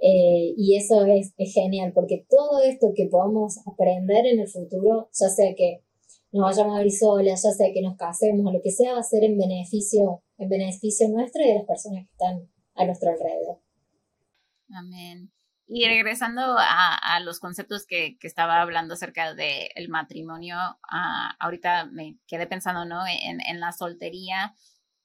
Eh, y eso es, es, genial porque todo esto que podamos aprender en el futuro, ya sea que nos vayamos a vivir solas, ya sea que nos casemos lo que sea, va a ser en beneficio, en beneficio nuestro y de las personas que están a nuestro alrededor. Amén. Y regresando a, los conceptos que, estaba hablando acerca del matrimonio, ah, ahorita me quedé pensando, ¿no? En, la soltería.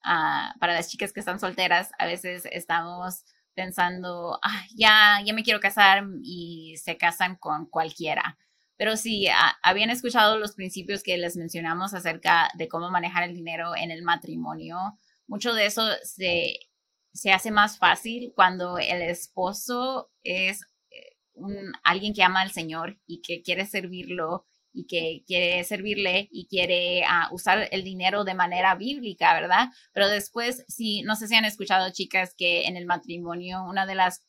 Ah, para las chicas que están solteras, a veces estamos pensando, ya, ya me quiero casar y se casan con cualquiera. Pero si habían escuchado los principios que les mencionamos acerca de cómo manejar el dinero en el matrimonio. Mucho de eso se se hace más fácil cuando el esposo es eh, un, alguien que ama al Señor y que quiere servirlo y que quiere servirle y quiere ah, usar el dinero de manera bíblica, ¿verdad? Pero después, si no sé si han escuchado, chicas, que en el matrimonio una de las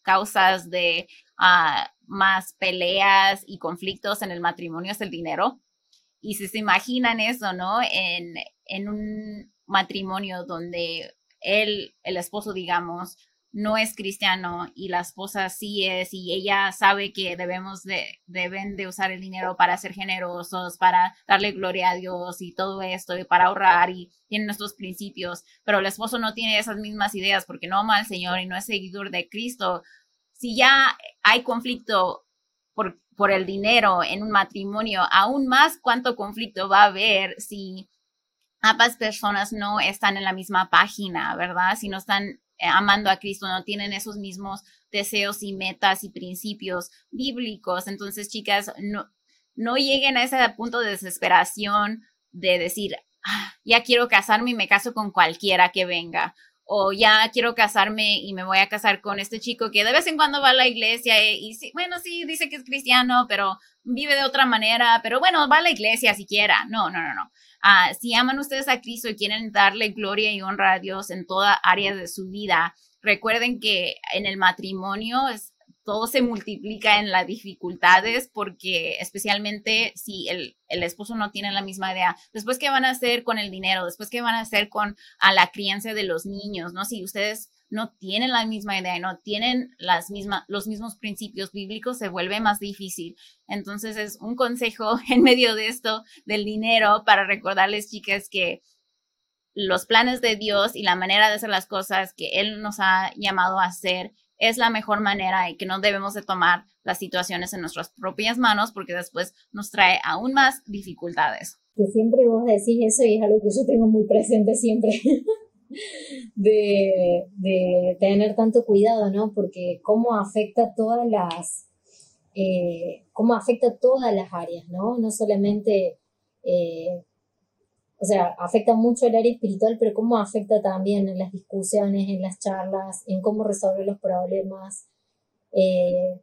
causas de ah, más peleas y conflictos en el matrimonio es el dinero. Y si se imaginan eso, ¿no? En, en un matrimonio donde él, el esposo, digamos, no es cristiano y la esposa sí es y ella sabe que debemos de, deben de usar el dinero para ser generosos, para darle gloria a Dios y todo esto y para ahorrar y tienen nuestros principios, pero el esposo no tiene esas mismas ideas porque no ama al Señor y no es seguidor de Cristo. Si ya hay conflicto por, por el dinero en un matrimonio, aún más cuánto conflicto va a haber si ambas personas no están en la misma página, ¿verdad? Si no están eh, amando a Cristo, no tienen esos mismos deseos y metas y principios bíblicos. Entonces, chicas, no, no lleguen a ese punto de desesperación de decir, ah, ya quiero casarme y me caso con cualquiera que venga. O ya quiero casarme y me voy a casar con este chico que de vez en cuando va a la iglesia y, y bueno, sí, dice que es cristiano, pero vive de otra manera, pero bueno, va a la iglesia siquiera. No, no, no, no. Ah, si aman ustedes a Cristo y quieren darle gloria y honra a Dios en toda área de su vida, recuerden que en el matrimonio todo se multiplica en las dificultades porque especialmente si el, el, esposo no tiene la misma idea, después qué van a hacer con el dinero, después qué van a hacer con a la crianza de los niños, ¿no? Si ustedes no tienen la misma idea y no tienen las mismas, los mismos principios bíblicos, se vuelve más difícil. Entonces es un consejo en medio de esto del dinero para recordarles, chicas, que los planes de Dios y la manera de hacer las cosas que Él nos ha llamado a hacer es la mejor manera y que no debemos de tomar las situaciones en nuestras propias manos porque después nos trae aún más dificultades. Que siempre vos decís eso y es algo que yo tengo muy presente siempre. de, de, tener tanto cuidado, ¿no? Porque cómo afecta todas las, eh, cómo afecta todas las áreas, ¿no? No solamente, eh, o sea, afecta mucho el área espiritual, pero cómo afecta también en las discusiones, en las charlas, en cómo resolver los problemas, eh,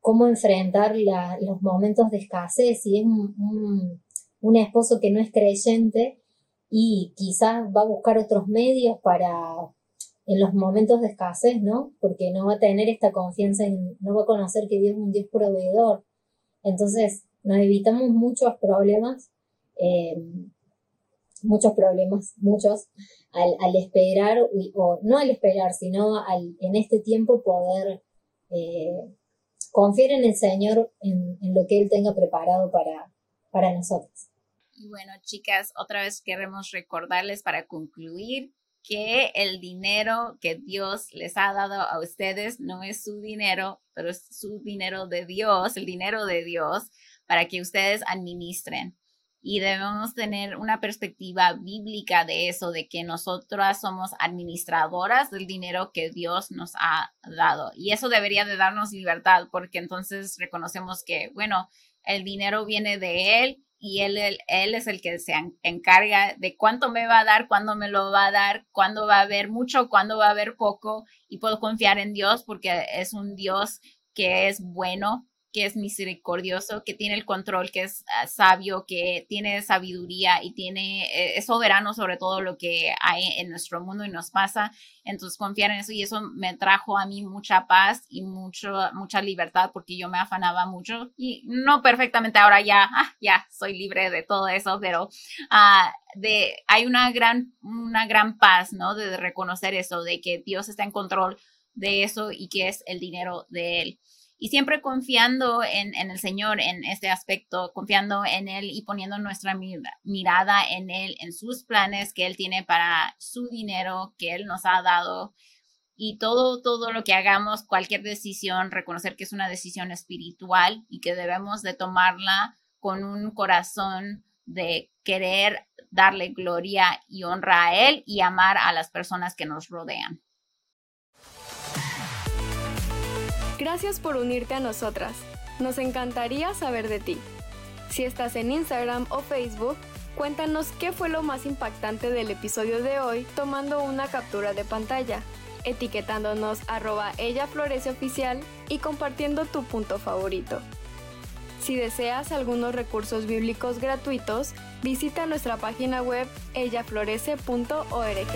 cómo enfrentar los momentos de escasez. Si es un, un esposo que no es creyente, y quizás va a buscar otros medios para en los momentos de escasez, ¿no? Porque no va a tener esta confianza, en, no va a conocer que Dios es un Dios proveedor. Entonces, nos evitamos muchos problemas, eh, muchos problemas, muchos, al, esperar, o no al esperar, sino al en este tiempo poder eh, confiar en el Señor, en, en, lo que Él tenga preparado para, para nosotros. Y bueno, chicas, otra vez queremos recordarles para concluir que el dinero que Dios les ha dado a ustedes no es su dinero, pero es su dinero de Dios, el dinero de Dios, para que ustedes administren. Y debemos tener una perspectiva bíblica de eso, de que nosotras somos administradoras del dinero que Dios nos ha dado. Y eso debería de darnos libertad, porque entonces reconocemos que, bueno, el dinero viene de Él y él, él, es el que se encarga de cuánto me va a dar, cuándo me lo va a dar, cuándo va a haber mucho, cuándo va a haber poco y puedo confiar en Dios porque es un Dios que es bueno que es misericordioso, que tiene el control, que es ah, sabio, que tiene sabiduría y tiene, eh, es soberano sobre todo lo que hay en nuestro mundo y nos pasa. Entonces confiar en eso y eso me trajo a mí mucha paz y mucho, mucha libertad porque yo me afanaba mucho y no perfectamente ahora ya, ah, ya soy libre de todo eso, pero ah, de, hay una gran, una gran paz, ¿no? De reconocer eso, de que Dios está en control de eso y que es el dinero de Él y siempre confiando en, el Señor en este aspecto, confiando en Él y poniendo nuestra mirada en Él, en sus planes que Él tiene para su dinero que Él nos ha dado. Y todo, todo lo que hagamos, cualquier decisión, reconocer que es una decisión espiritual y que debemos de tomarla con un corazón de querer darle gloria y honra a Él y amar a las personas que nos rodean. Gracias por unirte a nosotras. Nos encantaría saber de ti. Si estás en Instagram o Facebook, cuéntanos qué fue lo más impactante del episodio de hoy tomando una captura de pantalla, etiquetándonos arroba ella florece oficial y compartiendo tu punto favorito. Si deseas algunos recursos bíblicos gratuitos, visita nuestra página web ellaflorece.org.